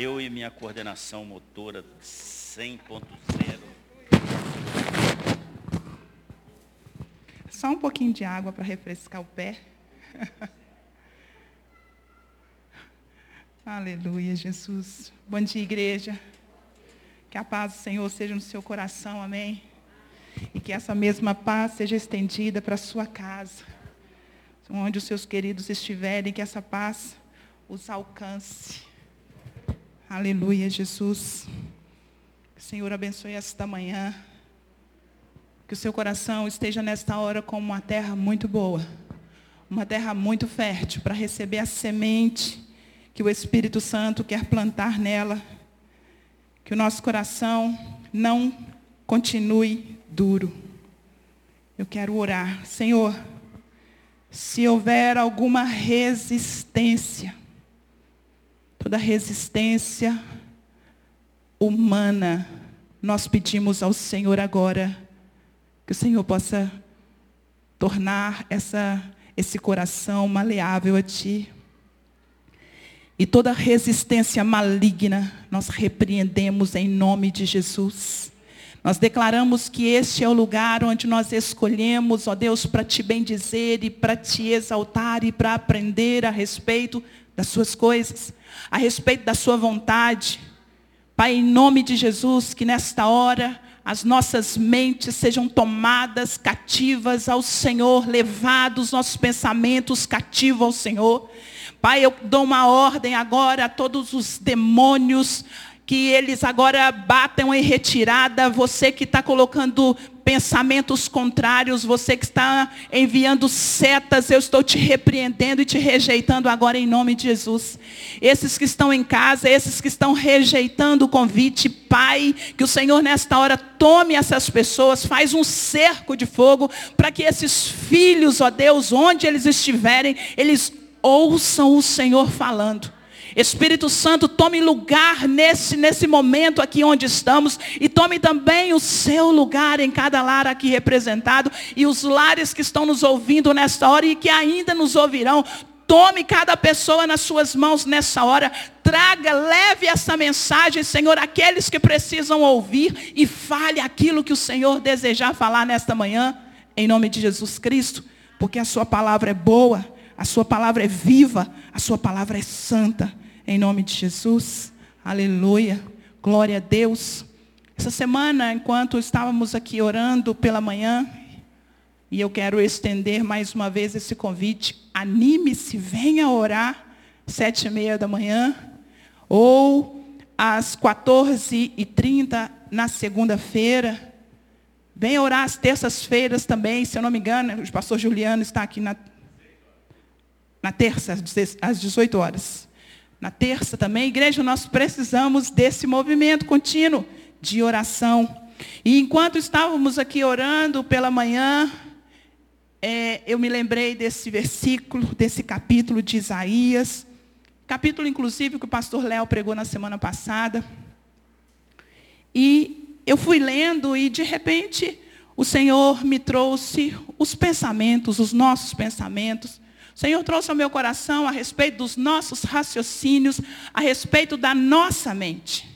Eu e minha coordenação motora 100.0. Só um pouquinho de água para refrescar o pé. Aleluia, Jesus. Bom dia, igreja. Que a paz do Senhor seja no seu coração, amém. E que essa mesma paz seja estendida para a sua casa. Onde os seus queridos estiverem, que essa paz os alcance. Aleluia, Jesus. Que o Senhor abençoe esta manhã. Que o seu coração esteja nesta hora como uma terra muito boa. Uma terra muito fértil para receber a semente que o Espírito Santo quer plantar nela, que o nosso coração não continue duro. Eu quero orar, Senhor, se houver alguma resistência, toda resistência humana, nós pedimos ao Senhor agora que o Senhor possa tornar essa, esse coração maleável a Ti. E toda resistência maligna nós repreendemos em nome de Jesus. Nós declaramos que este é o lugar onde nós escolhemos, ó Deus, para te bendizer e para te exaltar e para aprender a respeito das suas coisas, a respeito da sua vontade. Pai, em nome de Jesus, que nesta hora as nossas mentes sejam tomadas cativas ao Senhor, levados nossos pensamentos cativos ao Senhor. Pai, eu dou uma ordem agora a todos os demônios, que eles agora batam em retirada. Você que está colocando pensamentos contrários, você que está enviando setas, eu estou te repreendendo e te rejeitando agora em nome de Jesus. Esses que estão em casa, esses que estão rejeitando o convite, Pai, que o Senhor nesta hora tome essas pessoas, faz um cerco de fogo para que esses filhos, ó Deus, onde eles estiverem, eles ouçam o Senhor falando. Espírito Santo, tome lugar nesse, nesse momento aqui onde estamos e tome também o seu lugar em cada lar aqui representado e os lares que estão nos ouvindo nesta hora e que ainda nos ouvirão. Tome cada pessoa nas suas mãos nessa hora. Traga, leve essa mensagem, Senhor, àqueles que precisam ouvir e fale aquilo que o Senhor desejar falar nesta manhã, em nome de Jesus Cristo, porque a Sua palavra é boa a sua palavra é viva, a sua palavra é santa. Em nome de Jesus. Aleluia. Glória a Deus. Essa semana, enquanto estávamos aqui orando pela manhã, e eu quero estender mais uma vez esse convite, anime-se, venha orar, sete e meia da manhã, ou às 14h30 na segunda-feira. Venha orar às terças-feiras também, se eu não me engano, o pastor Juliano está aqui na na terça, às 18 horas. Na terça também, igreja, nós precisamos desse movimento contínuo de oração. E enquanto estávamos aqui orando pela manhã, é, eu me lembrei desse versículo, desse capítulo de Isaías, capítulo inclusive que o pastor Léo pregou na semana passada. E eu fui lendo e de repente o Senhor me trouxe os pensamentos, os nossos pensamentos, Senhor trouxe ao meu coração a respeito dos nossos raciocínios, a respeito da nossa mente.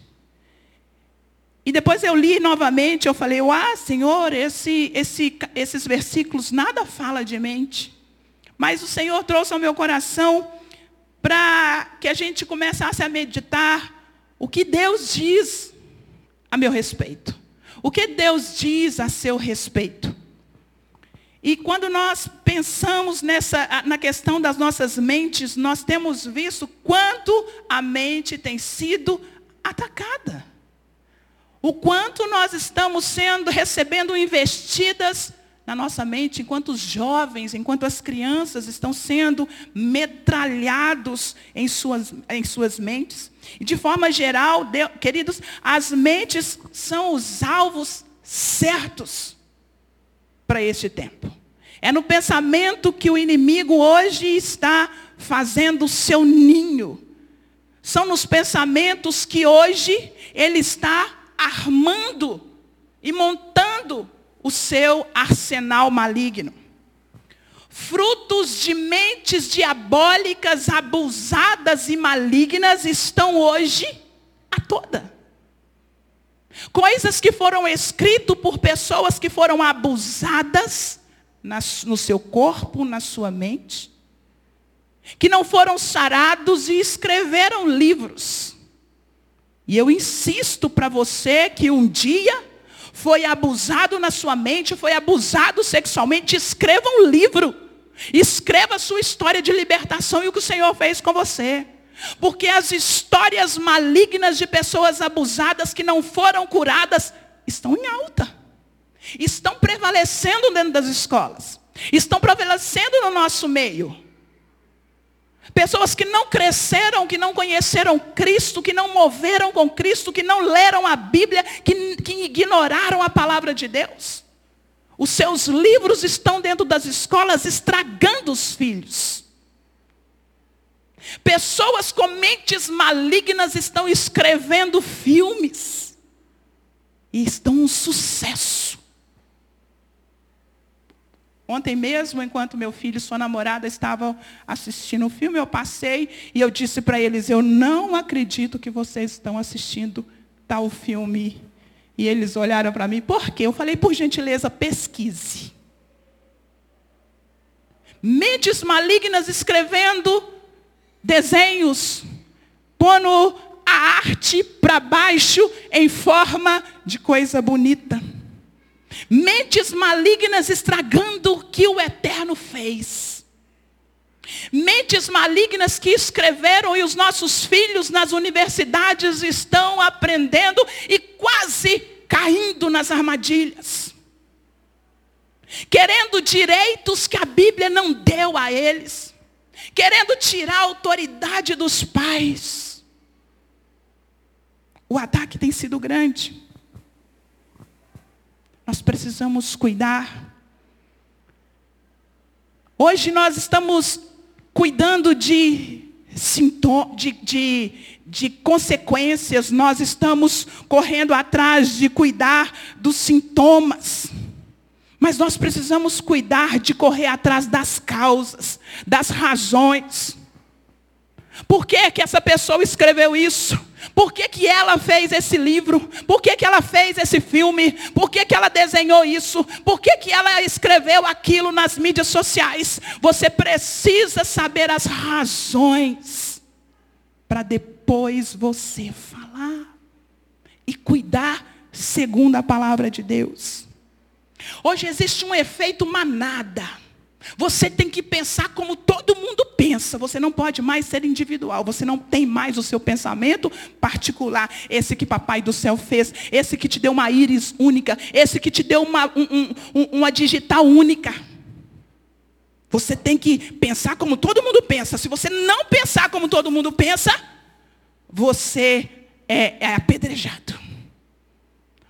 E depois eu li novamente, eu falei, ah, Senhor, esse, esse, esses versículos nada fala de mente. Mas o Senhor trouxe ao meu coração para que a gente começasse a meditar o que Deus diz a meu respeito. O que Deus diz a seu respeito. E quando nós pensamos nessa, na questão das nossas mentes, nós temos visto quanto a mente tem sido atacada. O quanto nós estamos sendo, recebendo investidas na nossa mente, enquanto os jovens, enquanto as crianças estão sendo metralhados em suas, em suas mentes. E de forma geral, de, queridos, as mentes são os alvos certos para este tempo. É no pensamento que o inimigo hoje está fazendo seu ninho. São nos pensamentos que hoje ele está armando e montando o seu arsenal maligno. Frutos de mentes diabólicas abusadas e malignas estão hoje a toda. Coisas que foram escritas por pessoas que foram abusadas no seu corpo, na sua mente, que não foram sarados e escreveram livros. E eu insisto para você que um dia foi abusado na sua mente, foi abusado sexualmente, escreva um livro. Escreva a sua história de libertação e o que o Senhor fez com você. Porque as histórias malignas de pessoas abusadas que não foram curadas estão em alta. Estão prevalecendo dentro das escolas. Estão prevalecendo no nosso meio. Pessoas que não cresceram, que não conheceram Cristo, que não moveram com Cristo, que não leram a Bíblia, que, que ignoraram a palavra de Deus. Os seus livros estão dentro das escolas estragando os filhos. Pessoas com mentes malignas estão escrevendo filmes. E estão um sucesso. Ontem mesmo, enquanto meu filho e sua namorada estavam assistindo o filme, eu passei e eu disse para eles, eu não acredito que vocês estão assistindo tal filme. E eles olharam para mim, por quê? Eu falei, por gentileza, pesquise. Mentes malignas escrevendo desenhos, pondo a arte para baixo em forma de coisa bonita. Mentes malignas estragando o que o Eterno fez. Mentes malignas que escreveram e os nossos filhos nas universidades estão aprendendo e quase caindo nas armadilhas. Querendo direitos que a Bíblia não deu a eles. Querendo tirar a autoridade dos pais. O ataque tem sido grande. Nós precisamos cuidar. Hoje nós estamos cuidando de, de, de, de consequências, nós estamos correndo atrás de cuidar dos sintomas. Mas nós precisamos cuidar de correr atrás das causas, das razões. Por que, que essa pessoa escreveu isso? Por que, que ela fez esse livro? Por que, que ela fez esse filme? Por que, que ela desenhou isso? Por que, que ela escreveu aquilo nas mídias sociais? Você precisa saber as razões para depois você falar e cuidar segundo a palavra de Deus. Hoje existe um efeito manada. Você tem que pensar como todo mundo pensa. Você não pode mais ser individual. Você não tem mais o seu pensamento particular. Esse que papai do céu fez. Esse que te deu uma íris única. Esse que te deu uma, um, um, uma digital única. Você tem que pensar como todo mundo pensa. Se você não pensar como todo mundo pensa, você é, é apedrejado.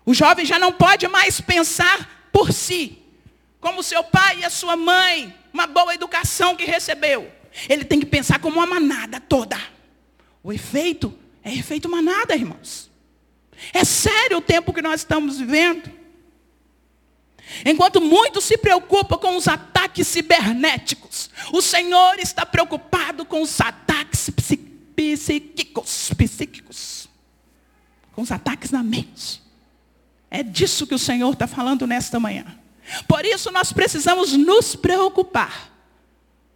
O jovem já não pode mais pensar por si como seu pai e a sua mãe, uma boa educação que recebeu. Ele tem que pensar como uma manada toda. O efeito é efeito manada, irmãos. É sério o tempo que nós estamos vivendo. Enquanto muitos se preocupam com os ataques cibernéticos, o Senhor está preocupado com os ataques psíquicos, psíquicos, com os ataques na mente. É disso que o Senhor está falando nesta manhã. Por isso nós precisamos nos preocupar.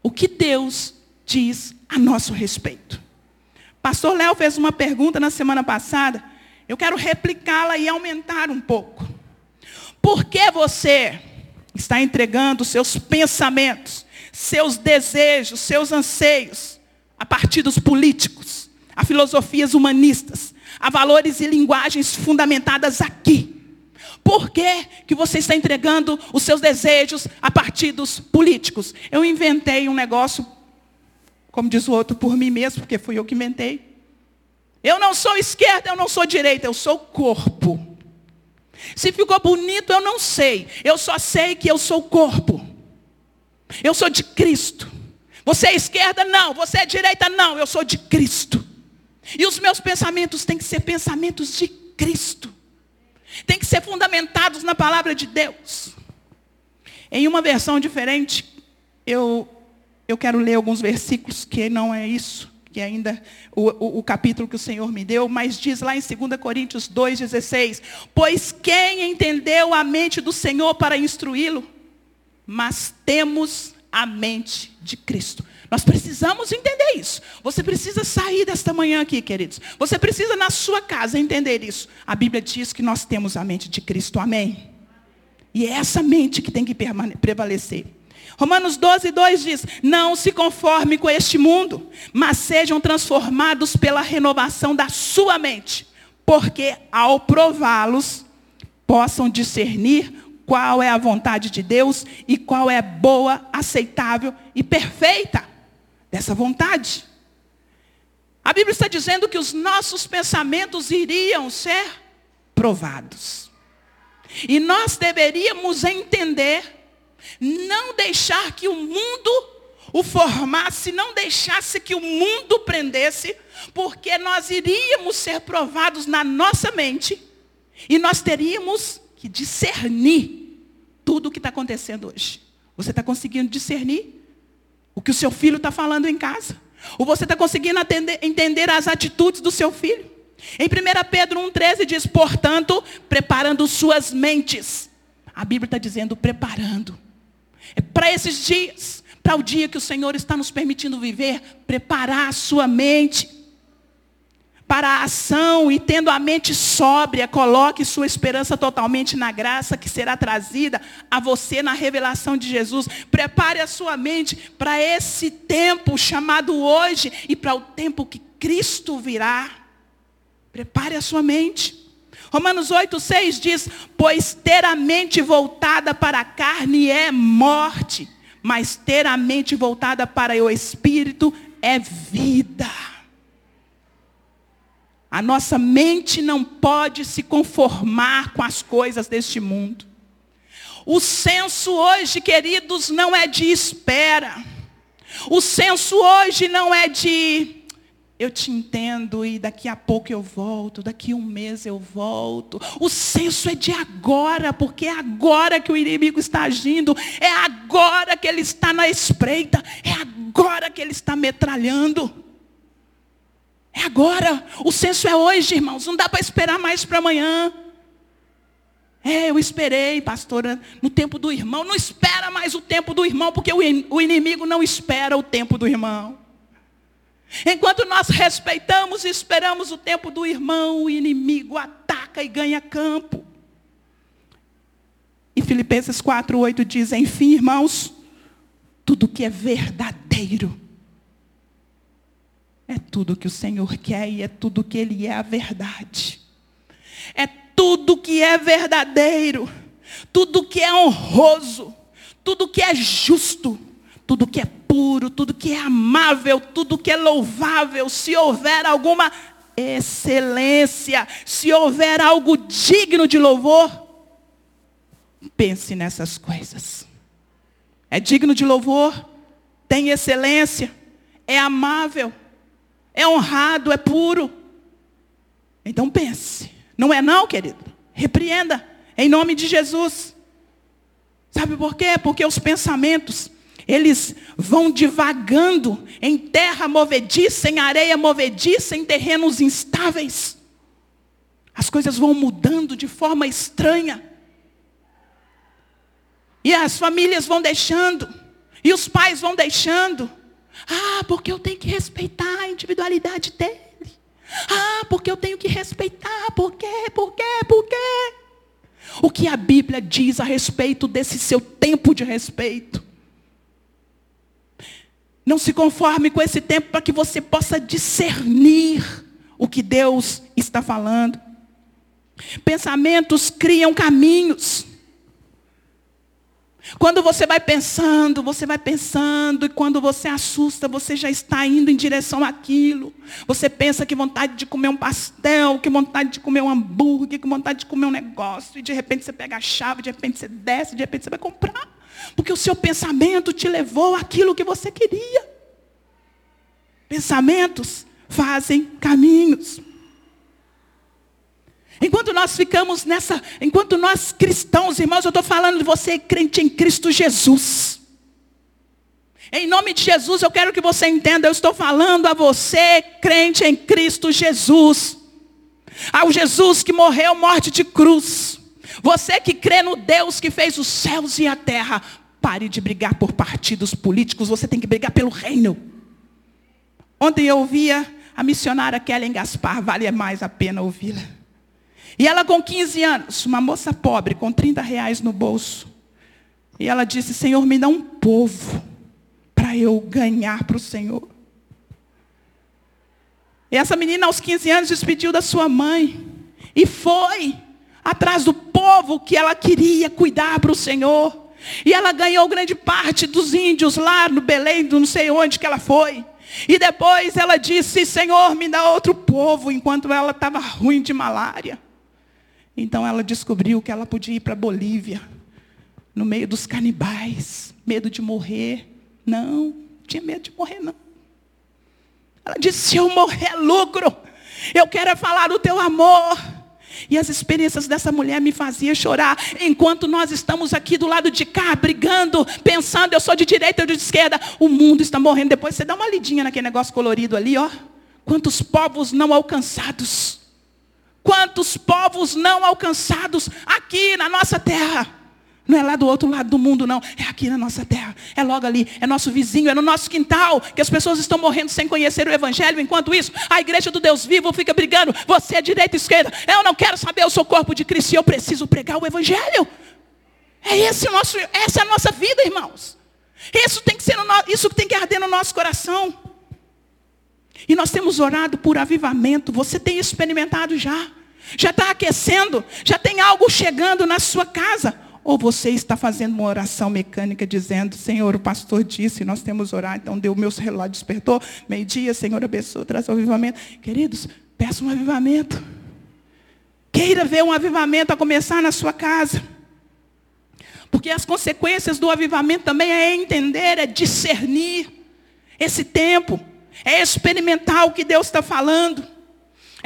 O que Deus diz a nosso respeito. Pastor Léo fez uma pergunta na semana passada. Eu quero replicá-la e aumentar um pouco. Por que você está entregando seus pensamentos, seus desejos, seus anseios a partidos políticos, a filosofias humanistas, a valores e linguagens fundamentadas aqui? Por que, que você está entregando os seus desejos a partidos políticos? Eu inventei um negócio, como diz o outro, por mim mesmo, porque fui eu que inventei. Eu não sou esquerda, eu não sou direita, eu sou corpo. Se ficou bonito, eu não sei. Eu só sei que eu sou corpo. Eu sou de Cristo. Você é esquerda? Não. Você é direita? Não. Eu sou de Cristo. E os meus pensamentos têm que ser pensamentos de Cristo tem que ser fundamentados na palavra de Deus. Em uma versão diferente, eu, eu quero ler alguns versículos que não é isso que ainda o, o, o, capítulo que o Senhor me deu, mas diz lá em 2 Coríntios 2,16, pois quem entendeu a mente do Senhor para instruí-lo? Mas temos a mente de Cristo. Nós precisamos entender isso. Você precisa sair desta manhã aqui, queridos. Você precisa na sua casa entender isso. A Bíblia diz que nós temos a mente de Cristo. Amém? E é essa mente que tem que prevalecer. Romanos 12, 2 diz: Não se conforme com este mundo, mas sejam transformados pela renovação da sua mente, porque ao prová-los, possam discernir qual é a vontade de Deus e qual é boa, aceitável e perfeita dessa vontade. A Bíblia está dizendo que os nossos pensamentos iriam ser provados. E nós deveríamos entender, não deixar que o mundo o formasse, não deixasse que o mundo prendesse, porque nós iríamos ser provados na nossa mente e nós teríamos que discernir tudo o que está acontecendo hoje. Você está conseguindo discernir? O que o seu filho está falando em casa. Ou você está conseguindo atender, entender as atitudes do seu filho. Em 1 Pedro 1,13 diz, portanto, preparando suas mentes. A Bíblia está dizendo preparando. É para esses dias, para o dia que o Senhor está nos permitindo viver, preparar a sua mente para a ação e tendo a mente sóbria, coloque sua esperança totalmente na graça que será trazida a você na revelação de Jesus. Prepare a sua mente para esse tempo chamado hoje e para o tempo que Cristo virá. Prepare a sua mente. Romanos 8, 6 diz: Pois ter a mente voltada para a carne é morte, mas ter a mente voltada para o espírito é vida. A nossa mente não pode se conformar com as coisas deste mundo. O senso hoje, queridos, não é de espera. O senso hoje não é de eu te entendo e daqui a pouco eu volto, daqui a um mês eu volto. O senso é de agora, porque é agora que o inimigo está agindo, é agora que ele está na espreita, é agora que ele está metralhando. É agora. O senso é hoje, irmãos. Não dá para esperar mais para amanhã. É, eu esperei, pastora, no tempo do irmão. Não espera mais o tempo do irmão, porque o inimigo não espera o tempo do irmão. Enquanto nós respeitamos e esperamos o tempo do irmão, o inimigo ataca e ganha campo. E Filipenses 4,8 diz: Enfim, irmãos, tudo que é verdadeiro tudo que o Senhor quer e é tudo que Ele é a verdade. É tudo que é verdadeiro, tudo que é honroso, tudo que é justo, tudo que é puro, tudo que é amável, tudo que é louvável, se houver alguma excelência, se houver algo digno de louvor, pense nessas coisas. É digno de louvor, tem excelência, é amável é honrado, é puro. Então pense. Não é não, querido? Repreenda. Em nome de Jesus. Sabe por quê? Porque os pensamentos, eles vão divagando em terra movediça, em areia movediça, em terrenos instáveis. As coisas vão mudando de forma estranha. E as famílias vão deixando. E os pais vão deixando. Ah, porque eu tenho que respeitar a individualidade dele. Ah, porque eu tenho que respeitar. Por quê? Por quê? Por quê? O que a Bíblia diz a respeito desse seu tempo de respeito? Não se conforme com esse tempo para que você possa discernir o que Deus está falando. Pensamentos criam caminhos. Quando você vai pensando, você vai pensando, e quando você assusta, você já está indo em direção àquilo. Você pensa que vontade de comer um pastel, que vontade de comer um hambúrguer, que vontade de comer um negócio, e de repente você pega a chave, de repente você desce, de repente você vai comprar. Porque o seu pensamento te levou àquilo que você queria. Pensamentos fazem caminhos. Enquanto nós ficamos nessa, enquanto nós cristãos, irmãos, eu estou falando de você crente em Cristo Jesus. Em nome de Jesus, eu quero que você entenda, eu estou falando a você, crente em Cristo Jesus. Ao Jesus que morreu morte de cruz. Você que crê no Deus que fez os céus e a terra. Pare de brigar por partidos políticos, você tem que brigar pelo reino. Ontem eu ouvia a missionária Kellen Gaspar, vale mais a pena ouvi-la. E ela com 15 anos, uma moça pobre, com 30 reais no bolso. E ela disse, Senhor, me dá um povo para eu ganhar para o Senhor. E essa menina aos 15 anos despediu da sua mãe. E foi atrás do povo que ela queria cuidar para o Senhor. E ela ganhou grande parte dos índios lá no Belém, não sei onde que ela foi. E depois ela disse: Senhor, me dá outro povo, enquanto ela estava ruim de malária. Então ela descobriu que ela podia ir para a Bolívia, no meio dos canibais, medo de morrer. Não, tinha medo de morrer, não. Ela disse: se eu morrer é lucro, eu quero é falar do teu amor. E as experiências dessa mulher me faziam chorar. Enquanto nós estamos aqui do lado de cá, brigando, pensando, eu sou de direita ou de esquerda, o mundo está morrendo. Depois você dá uma lidinha naquele negócio colorido ali, ó. Quantos povos não alcançados. Quantos povos não alcançados aqui na nossa terra. Não é lá do outro lado do mundo, não. É aqui na nossa terra. É logo ali. É nosso vizinho. É no nosso quintal. Que as pessoas estão morrendo sem conhecer o Evangelho. Enquanto isso, a igreja do Deus vivo fica brigando. Você é direita e esquerda. Eu não quero saber. Eu sou corpo de Cristo e eu preciso pregar o Evangelho. É esse nosso, essa é a nossa vida, irmãos. Isso tem que ser no, isso tem que arder no nosso coração. E nós temos orado por avivamento. Você tem experimentado já. Já está aquecendo. Já tem algo chegando na sua casa. Ou você está fazendo uma oração mecânica dizendo, Senhor, o pastor disse, nós temos orar, então deu meu relógio, despertou, meio-dia, Senhor, abençoa, traz o avivamento. Queridos, peça um avivamento. Queira ver um avivamento a começar na sua casa. Porque as consequências do avivamento também é entender, é discernir esse tempo, é experimentar o que Deus está falando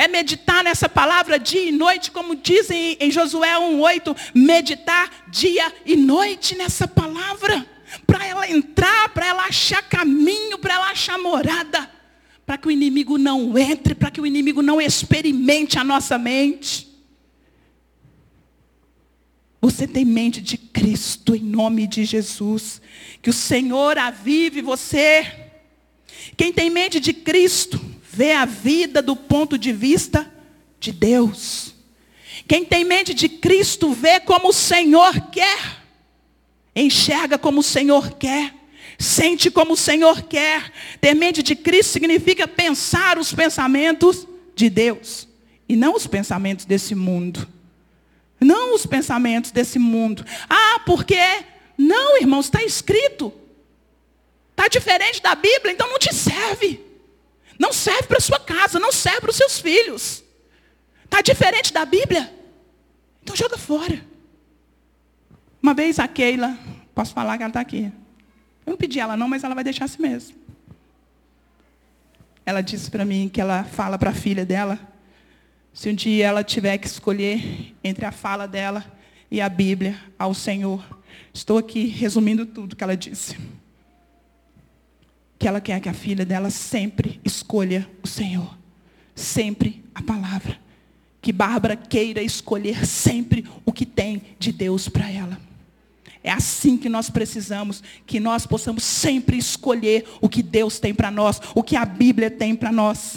é meditar nessa palavra dia e noite, como dizem em Josué 1,8, meditar dia e noite nessa palavra, para ela entrar, para ela achar caminho, para ela achar morada, para que o inimigo não entre, para que o inimigo não experimente a nossa mente. Você tem mente de Cristo em nome de Jesus. Que o Senhor avive você. Quem tem mente de Cristo, vê a vida do ponto de vista de Deus. Quem tem mente de Cristo vê como o Senhor quer, enxerga como o Senhor quer, sente como o Senhor quer. Ter mente de Cristo significa pensar os pensamentos de Deus e não os pensamentos desse mundo. Não os pensamentos desse mundo. Ah, porque não, irmãos, está escrito. Está diferente da Bíblia, então não te serve. Não serve para sua casa, não serve para os seus filhos. Está diferente da Bíblia? Então joga fora. Uma vez a Keila, posso falar que ela está aqui. Eu não pedi ela não, mas ela vai deixar assim mesmo. Ela disse para mim que ela fala para a filha dela, se um dia ela tiver que escolher entre a fala dela e a Bíblia ao Senhor. Estou aqui resumindo tudo que ela disse que ela quer que a filha dela sempre escolha o Senhor. Sempre a palavra. Que Bárbara queira escolher sempre o que tem de Deus para ela. É assim que nós precisamos, que nós possamos sempre escolher o que Deus tem para nós, o que a Bíblia tem para nós.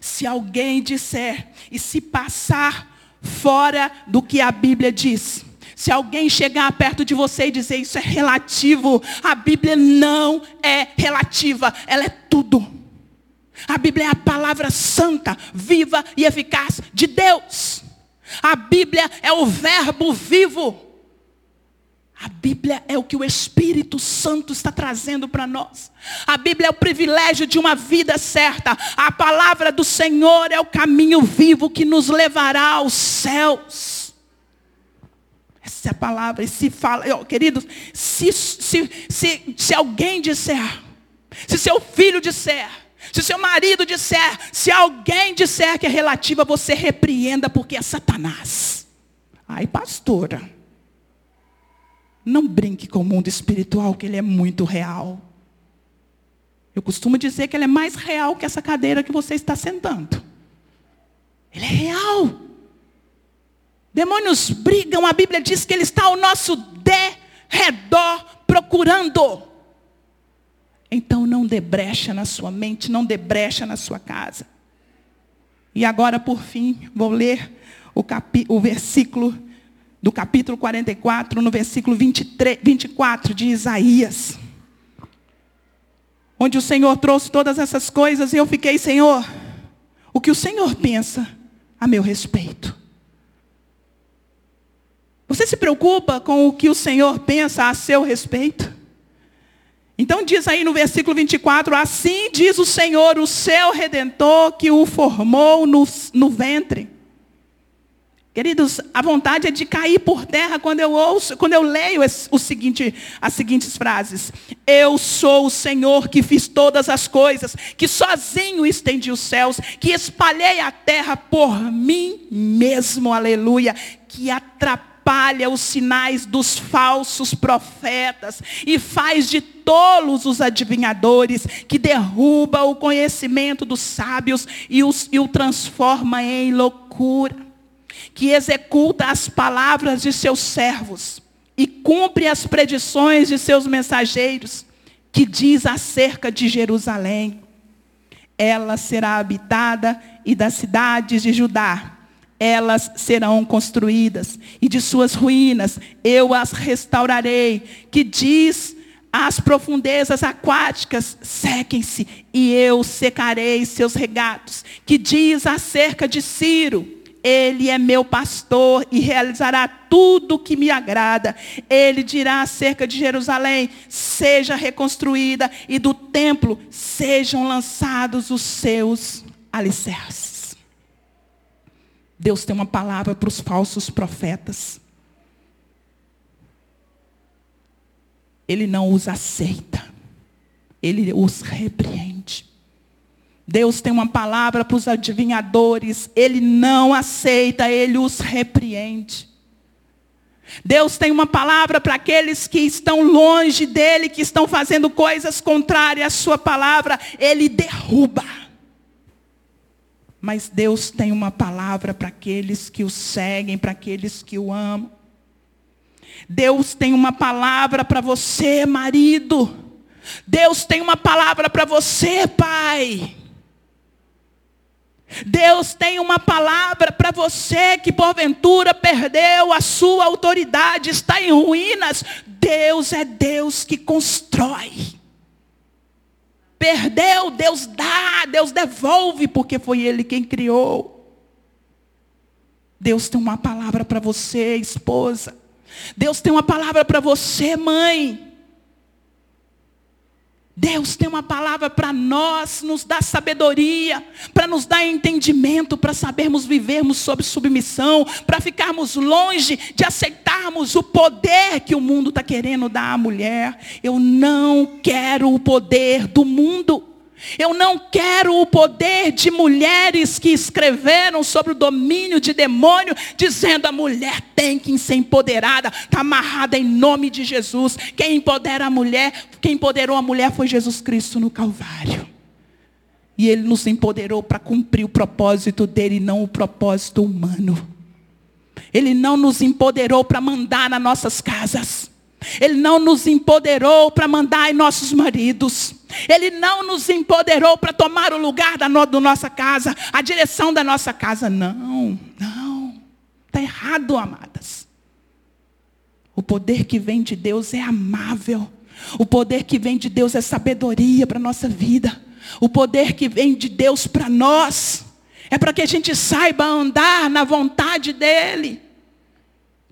Se alguém disser e se passar fora do que a Bíblia diz, se alguém chegar perto de você e dizer isso é relativo, a Bíblia não é relativa, ela é tudo. A Bíblia é a palavra santa, viva e eficaz de Deus. A Bíblia é o verbo vivo. A Bíblia é o que o Espírito Santo está trazendo para nós. A Bíblia é o privilégio de uma vida certa. A palavra do Senhor é o caminho vivo que nos levará aos céus. Essa é a palavra. E se fala, oh, queridos, se, se, se, se alguém disser, se seu filho disser, se seu marido disser, se alguém disser que é relativa, você repreenda, porque é Satanás. Ai, pastora. Não brinque com o mundo espiritual, que ele é muito real. Eu costumo dizer que ele é mais real que essa cadeira que você está sentando. Ele é real. Demônios brigam, a Bíblia diz que ele está ao nosso derredor procurando. Então não dê brecha na sua mente, não dê brecha na sua casa. E agora, por fim, vou ler o, capi, o versículo do capítulo 44, no versículo 23, 24 de Isaías. Onde o Senhor trouxe todas essas coisas e eu fiquei, Senhor, o que o Senhor pensa a meu respeito? Você se preocupa com o que o Senhor pensa a seu respeito? Então diz aí no versículo 24: Assim diz o Senhor, o seu redentor, que o formou no, no ventre. Queridos, a vontade é de cair por terra quando eu ouço, quando eu leio o seguinte, as seguintes frases. Eu sou o Senhor que fiz todas as coisas, que sozinho estendi os céus, que espalhei a terra por mim mesmo, aleluia, que atrapalha os sinais dos falsos profetas e faz de tolos os adivinhadores, que derruba o conhecimento dos sábios e, os, e o transforma em loucura que executa as palavras de seus servos e cumpre as predições de seus mensageiros, que diz acerca de Jerusalém: ela será habitada e das cidades de Judá elas serão construídas, e de suas ruínas eu as restaurarei, que diz as profundezas aquáticas, sequem-se, e eu secarei seus regatos, que diz acerca de Ciro, ele é meu pastor e realizará tudo o que me agrada. Ele dirá acerca de Jerusalém: seja reconstruída, e do templo sejam lançados os seus alicerces. Deus tem uma palavra para os falsos profetas. Ele não os aceita, ele os repreende. Deus tem uma palavra para os adivinhadores, ele não aceita, ele os repreende. Deus tem uma palavra para aqueles que estão longe dele, que estão fazendo coisas contrárias à sua palavra, ele derruba. Mas Deus tem uma palavra para aqueles que o seguem, para aqueles que o amam. Deus tem uma palavra para você, marido. Deus tem uma palavra para você, pai. Deus tem uma palavra para você que porventura perdeu a sua autoridade, está em ruínas. Deus é Deus que constrói. Perdeu, Deus dá, Deus devolve, porque foi Ele quem criou. Deus tem uma palavra para você, esposa. Deus tem uma palavra para você, mãe. Deus tem uma palavra para nós, nos dá sabedoria, para nos dar entendimento, para sabermos vivermos sob submissão, para ficarmos longe de aceitarmos o poder que o mundo está querendo dar à mulher. Eu não quero o poder do mundo. Eu não quero o poder de mulheres que escreveram sobre o domínio de demônio, dizendo a mulher tem que ser empoderada, está amarrada em nome de Jesus. Quem empodera a mulher, quem empoderou a mulher foi Jesus Cristo no Calvário. E Ele nos empoderou para cumprir o propósito dele, não o propósito humano. Ele não nos empoderou para mandar nas nossas casas. Ele não nos empoderou para mandar em nossos maridos. Ele não nos empoderou para tomar o lugar da, no, nossa casa, a direção da nossa casa. Não, não. Está errado, amadas. O poder que vem de Deus é amável. O poder que vem de Deus é sabedoria para a nossa vida. O poder que vem de Deus para nós é para que a gente saiba andar na vontade dEle,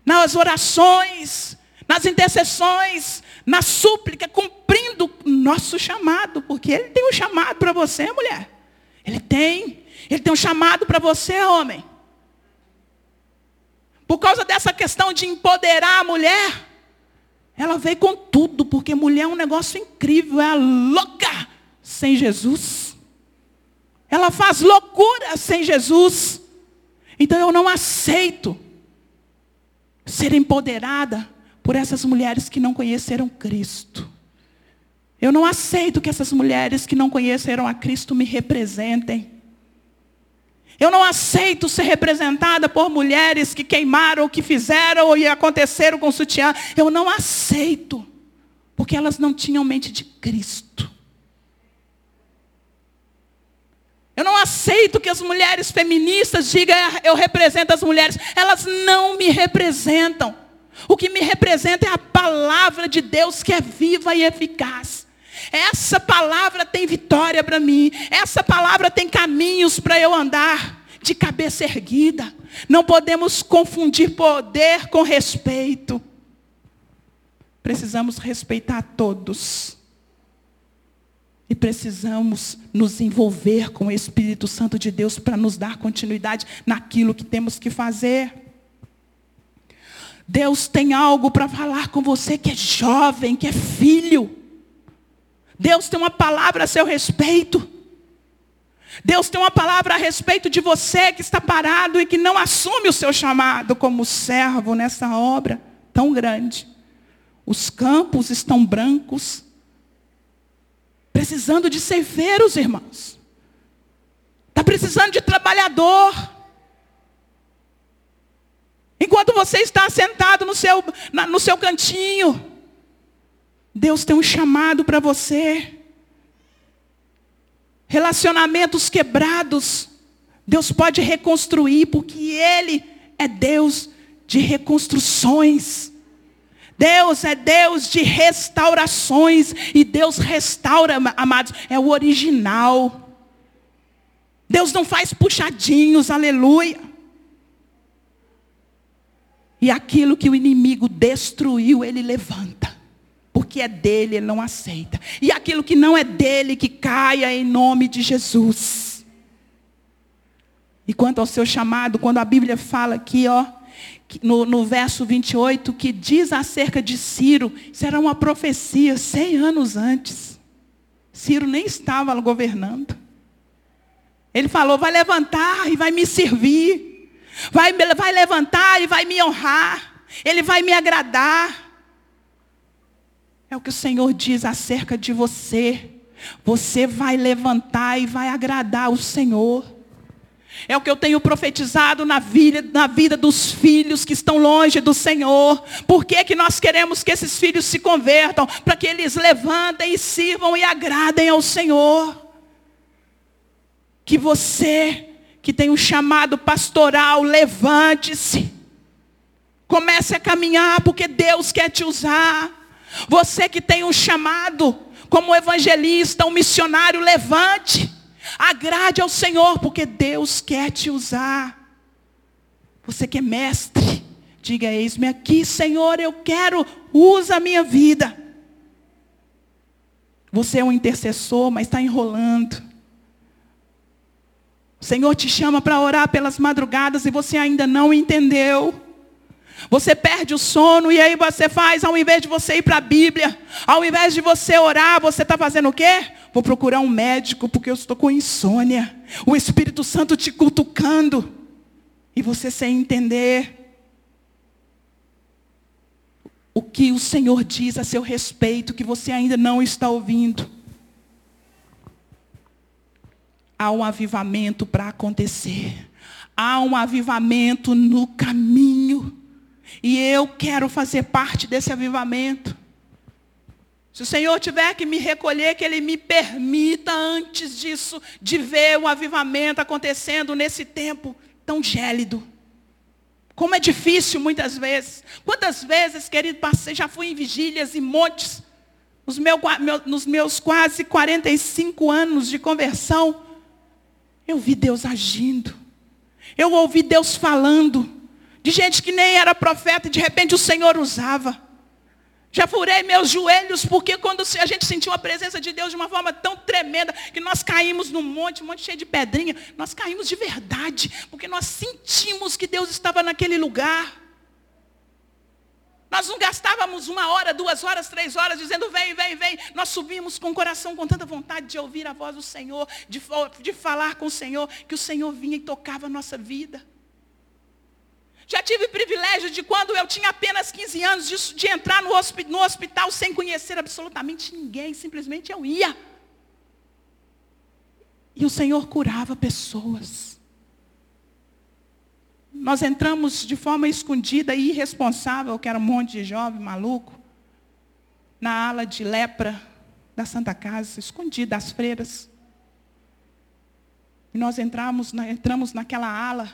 nas orações, nas intercessões, na súplica, cumprindo nosso chamado, porque Ele tem um chamado para você, mulher. Ele tem. Ele tem um chamado para você, homem. Por causa dessa questão de empoderar a mulher, ela veio com tudo, porque mulher é um negócio incrível, é louca sem Jesus. Ela faz loucura sem Jesus. Então eu não aceito ser empoderada por essas mulheres que não conheceram Cristo. Eu não aceito que essas mulheres que não conheceram a Cristo me representem. Eu não aceito ser representada por mulheres que queimaram, que fizeram e aconteceram com o sutiã. Eu não aceito, porque elas não tinham mente de Cristo. Eu não aceito que as mulheres feministas digam, eu represento as mulheres. Elas não me representam. O que me representa é a palavra de Deus que é viva e eficaz. Essa palavra tem vitória para mim. Essa palavra tem caminhos para eu andar de cabeça erguida. Não podemos confundir poder com respeito. Precisamos respeitar todos. E precisamos nos envolver com o Espírito Santo de Deus para nos dar continuidade naquilo que temos que fazer. Deus tem algo para falar com você que é jovem, que é filho. Deus tem uma palavra a seu respeito. Deus tem uma palavra a respeito de você que está parado e que não assume o seu chamado como servo nessa obra tão grande. Os campos estão brancos, precisando de ceifeiros, irmãos. Está precisando de trabalhador. Enquanto você está sentado no seu, na, no seu cantinho, Deus tem um chamado para você. Relacionamentos quebrados, Deus pode reconstruir, porque Ele é Deus de reconstruções. Deus é Deus de restaurações. E Deus restaura, amados, é o original. Deus não faz puxadinhos, aleluia. E aquilo que o inimigo destruiu, ele levanta porque é dele, ele não aceita. E aquilo que não é dele, que caia em nome de Jesus. E quanto ao seu chamado, quando a Bíblia fala aqui, ó, no, no verso 28, que diz acerca de Ciro, isso era uma profecia 100 anos antes. Ciro nem estava governando. Ele falou: vai levantar e vai me servir. Vai, vai levantar e vai me honrar. Ele vai me agradar. É o que o Senhor diz acerca de você. Você vai levantar e vai agradar o Senhor. É o que eu tenho profetizado na vida, na vida dos filhos que estão longe do Senhor. Por que, que nós queremos que esses filhos se convertam? Para que eles levantem e sirvam e agradem ao Senhor. Que você, que tem um chamado pastoral, levante-se. Comece a caminhar, porque Deus quer te usar. Você que tem um chamado como evangelista, um missionário, levante. Agrade ao Senhor, porque Deus quer te usar. Você que é mestre, diga: Eis-me aqui, Senhor, eu quero, usa a minha vida. Você é um intercessor, mas está enrolando. O Senhor te chama para orar pelas madrugadas e você ainda não entendeu. Você perde o sono e aí você faz, ao invés de você ir para a Bíblia, ao invés de você orar, você está fazendo o quê? Vou procurar um médico porque eu estou com insônia. O Espírito Santo te cutucando. E você sem entender o que o Senhor diz a seu respeito, que você ainda não está ouvindo. Há um avivamento para acontecer. Há um avivamento no caminho. E eu quero fazer parte desse avivamento. Se o Senhor tiver que me recolher, que Ele me permita antes disso, de ver o avivamento acontecendo nesse tempo tão gélido. Como é difícil muitas vezes. Quantas vezes, querido, passei, já fui em vigílias e montes. Nos, meu, nos meus quase 45 anos de conversão, eu vi Deus agindo. Eu ouvi Deus falando de gente que nem era profeta e de repente o Senhor usava. Já furei meus joelhos, porque quando a gente sentiu a presença de Deus de uma forma tão tremenda, que nós caímos num monte, um monte cheio de pedrinha, nós caímos de verdade, porque nós sentimos que Deus estava naquele lugar. Nós não gastávamos uma hora, duas horas, três horas dizendo vem, vem, vem. Nós subimos com o coração com tanta vontade de ouvir a voz do Senhor, de, de falar com o Senhor, que o Senhor vinha e tocava a nossa vida. Já tive privilégio de quando eu tinha apenas 15 anos de, de entrar no, no hospital sem conhecer absolutamente ninguém, simplesmente eu ia. E o Senhor curava pessoas. Nós entramos de forma escondida e irresponsável, que era um monte de jovem maluco, na ala de lepra da Santa Casa, escondida das freiras. E nós entramos, entramos naquela ala,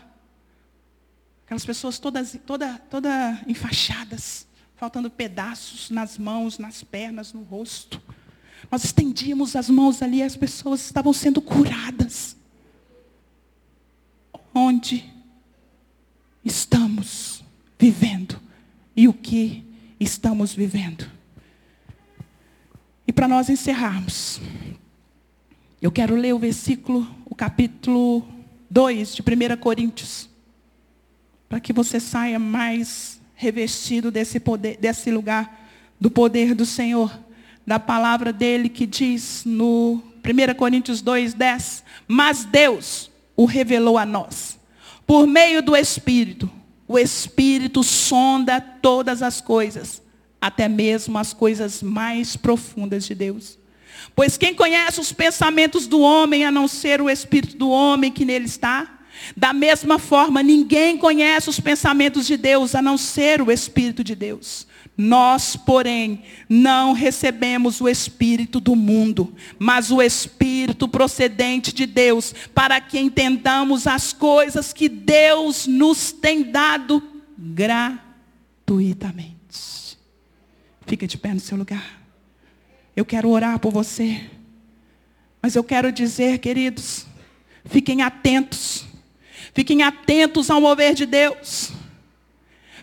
aquelas pessoas todas, toda, toda enfaixadas, faltando pedaços nas mãos, nas pernas, no rosto. Nós estendíamos as mãos ali, as pessoas estavam sendo curadas. Onde estamos vivendo e o que estamos vivendo? E para nós encerrarmos, eu quero ler o versículo, o capítulo 2 de 1 Coríntios, para que você saia mais revestido desse poder, desse lugar do poder do Senhor da palavra dele que diz no 1 Coríntios 2, 10, mas Deus o revelou a nós, por meio do Espírito. O Espírito sonda todas as coisas, até mesmo as coisas mais profundas de Deus. Pois quem conhece os pensamentos do homem, a não ser o Espírito do homem que nele está? Da mesma forma, ninguém conhece os pensamentos de Deus, a não ser o Espírito de Deus. Nós, porém, não recebemos o Espírito do mundo, mas o Espírito procedente de Deus, para que entendamos as coisas que Deus nos tem dado gratuitamente. Fica de pé no seu lugar. Eu quero orar por você. Mas eu quero dizer, queridos, fiquem atentos. Fiquem atentos ao mover de Deus.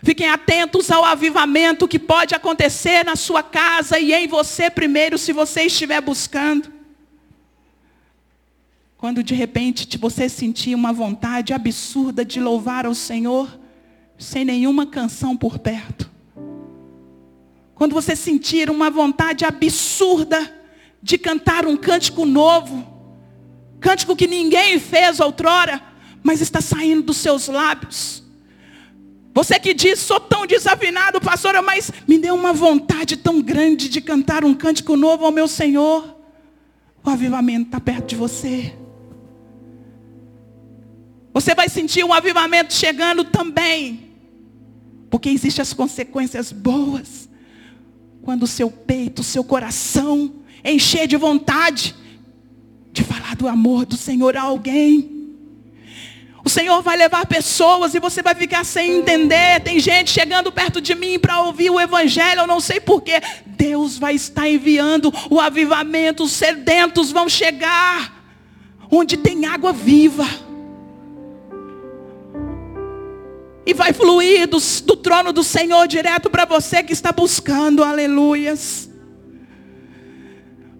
Fiquem atentos ao avivamento que pode acontecer na sua casa e em você primeiro, se você estiver buscando. Quando de repente você sentir uma vontade absurda de louvar ao Senhor, sem nenhuma canção por perto. Quando você sentir uma vontade absurda de cantar um cântico novo, cântico que ninguém fez outrora, mas está saindo dos seus lábios. Você que diz, sou tão desafinado, pastora, mas me deu uma vontade tão grande de cantar um cântico novo ao meu Senhor. O avivamento está perto de você. Você vai sentir um avivamento chegando também. Porque existem as consequências boas. Quando o seu peito, o seu coração encher de vontade de falar do amor do Senhor a alguém. O Senhor vai levar pessoas e você vai ficar sem entender. Tem gente chegando perto de mim para ouvir o Evangelho, eu não sei porquê. Deus vai estar enviando o avivamento, os sedentos vão chegar. Onde tem água viva. E vai fluir do, do trono do Senhor direto para você que está buscando, aleluias.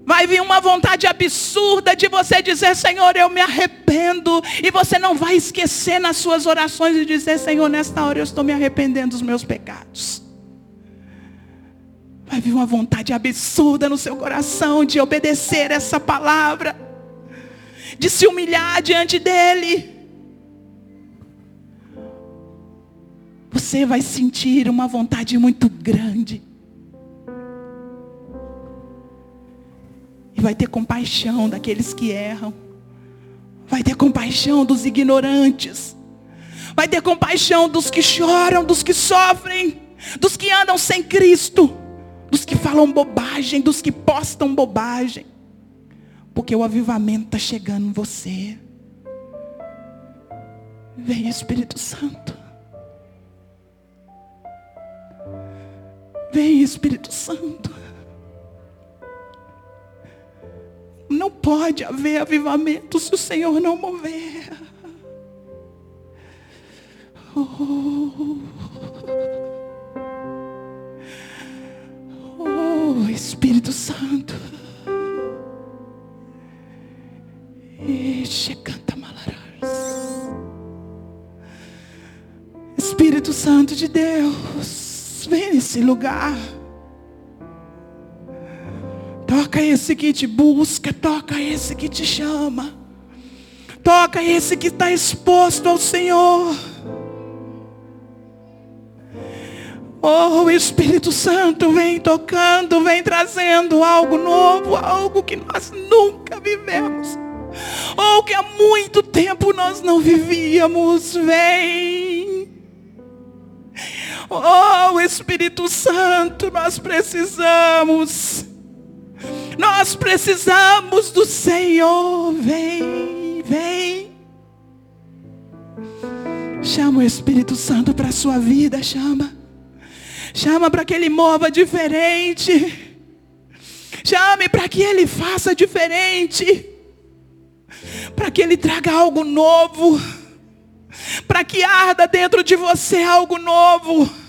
Vai vir uma vontade absurda de você dizer, Senhor, eu me arrependo. E você não vai esquecer nas suas orações de dizer, Senhor, nesta hora eu estou me arrependendo dos meus pecados. Vai vir uma vontade absurda no seu coração de obedecer essa palavra. De se humilhar diante dEle. Você vai sentir uma vontade muito grande E vai ter compaixão daqueles que erram. Vai ter compaixão dos ignorantes. Vai ter compaixão dos que choram, dos que sofrem, dos que andam sem Cristo, dos que falam bobagem, dos que postam bobagem. Porque o avivamento está chegando em você. Vem Espírito Santo. Vem Espírito Santo. Não pode haver avivamento se o Senhor não mover. Oh, oh Espírito Santo. Espírito Santo de Deus, vem nesse lugar. Toca esse que te busca, toca esse que te chama. Toca esse que está exposto ao Senhor. Oh, o Espírito Santo vem tocando, vem trazendo algo novo, algo que nós nunca vivemos. Ou que há muito tempo nós não vivíamos. Vem. Oh, Espírito Santo, nós precisamos. Nós precisamos do Senhor. Vem, vem. Chama o Espírito Santo para a sua vida, chama. Chama para que ele mova diferente. Chame para que ele faça diferente. Para que ele traga algo novo. Para que arda dentro de você algo novo.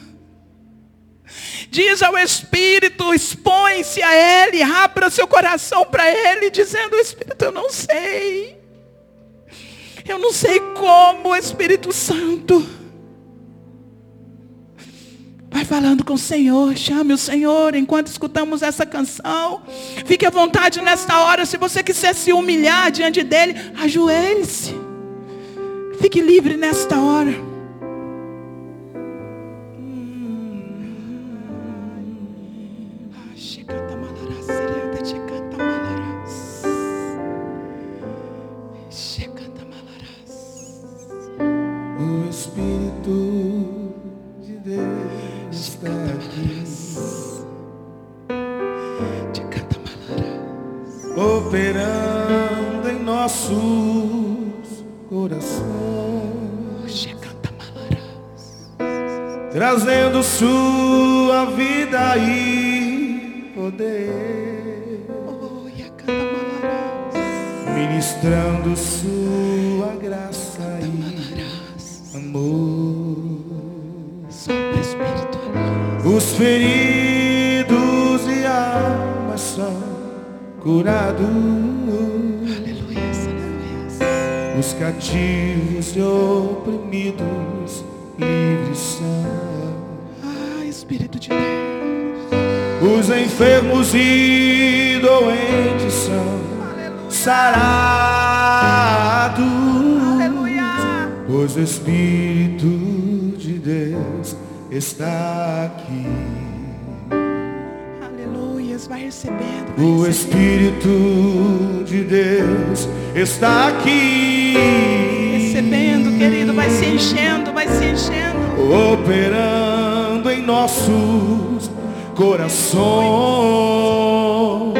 Diz ao Espírito, expõe-se a Ele, abra seu coração para Ele, dizendo, Espírito, eu não sei. Eu não sei como, Espírito Santo. Vai falando com o Senhor, chame o Senhor enquanto escutamos essa canção. Fique à vontade nesta hora. Se você quiser se humilhar diante dele, ajoelhe-se. Fique livre nesta hora. O Espírito de Deus está aqui, operando em nossos corações, trazendo sua vida e ministrando sua graça e amor. Os feridos e almas são curados. Aleluia, aleluia. Os cativos e oprimidos livres são. Ah, Espírito de Deus. Os enfermos e doentes são sarados. Pois o Espírito de Deus está aqui. Aleluia. Vai recebendo. Vai O recebendo. Espírito de Deus está aqui. Recebendo, querido. Vai se enchendo, vai se enchendo. Operando em nossos corações. Oh.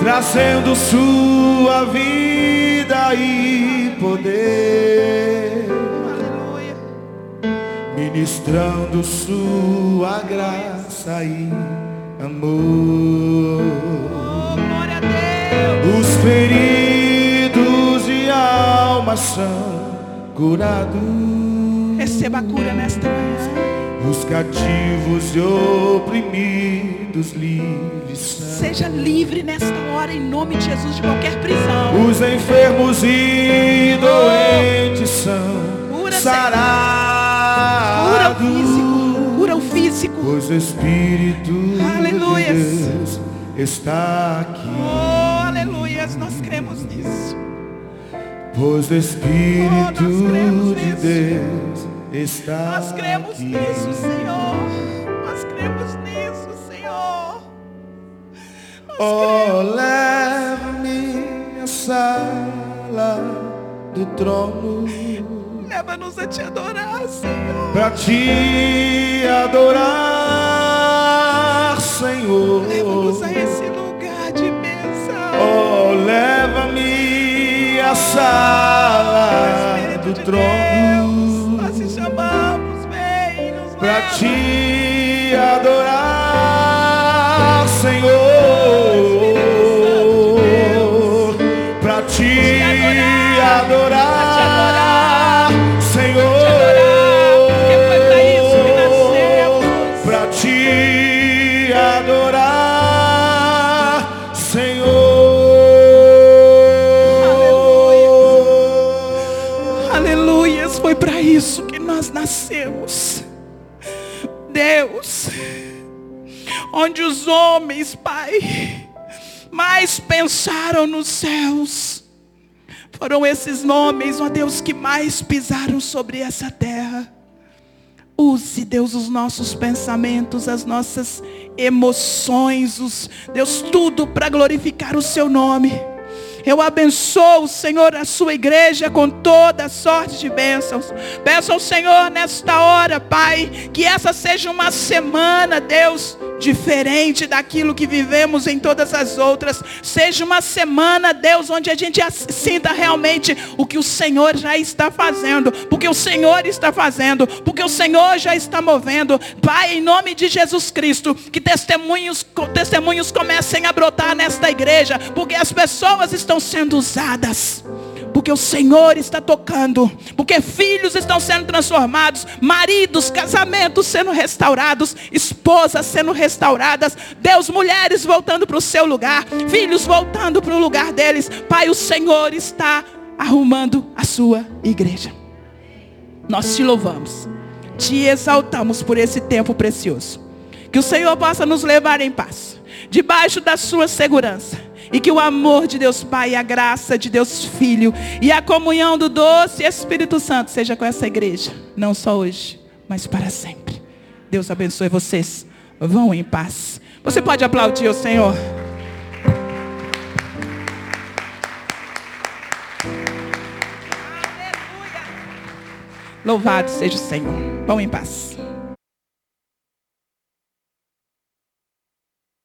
Trazendo sua vida e poder. Aleluia. Ministrando sua graça e amor. Oh, glória a Deus. Os feridos e almas são curados. Receba a cura nesta manhã. Os cativos e oprimidos livres são. Seja livre nesta hora, em nome de Jesus, de qualquer prisão. Os enfermos e doentes são Cura, sarados. Cura o físico. Cura o físico. Pois o Espírito Aleluias. de Deus está aqui. Oh, aleluia. Nós cremos nisso. Pois o Espírito Oh, de nisso. Deus está Nós cremos aqui. nisso, Senhor. Nós cremos nisso, Senhor. Nós Oh, leva-me à sala do trono Leva-nos a te adorar, Senhor. para te adorar, Senhor. Leva-nos a esse lugar de bênção. Oh, leva-me à sala do trono te adorar, homens, Pai, mais pensaram nos céus, foram esses homens, ó Deus, que mais pisaram sobre essa terra. Use, Deus, os nossos pensamentos, as nossas emoções, os, Deus, tudo para glorificar o seu nome. Eu abençoo, Senhor, a sua igreja com toda sorte de bênçãos. Peço ao Senhor nesta hora, Pai, que essa seja uma semana, Deus, diferente daquilo que vivemos em todas as outras. Seja uma semana, Deus, onde a gente sinta realmente o que o Senhor já está fazendo, porque o Senhor está fazendo, porque o Senhor já está movendo. Pai, em nome de Jesus Cristo, que testemunhos, testemunhos comecem a brotar nesta igreja, porque as pessoas estão sendo usadas porque o Senhor está tocando, porque filhos estão sendo transformados, maridos, casamentos sendo restaurados, esposas sendo restauradas, Deus, mulheres voltando para o seu lugar, filhos voltando para o lugar deles. Pai, o Senhor está arrumando a sua igreja. Nós te louvamos, te exaltamos por esse tempo precioso. Que o Senhor possa nos levar em paz, debaixo da sua segurança e que o amor de Deus Pai, a graça de Deus Filho e a comunhão do doce Espírito Santo seja com essa igreja, não só hoje, mas para sempre. Deus abençoe vocês. Vão em paz. Você pode aplaudir o Senhor. Louvado seja o Senhor. Vão em paz.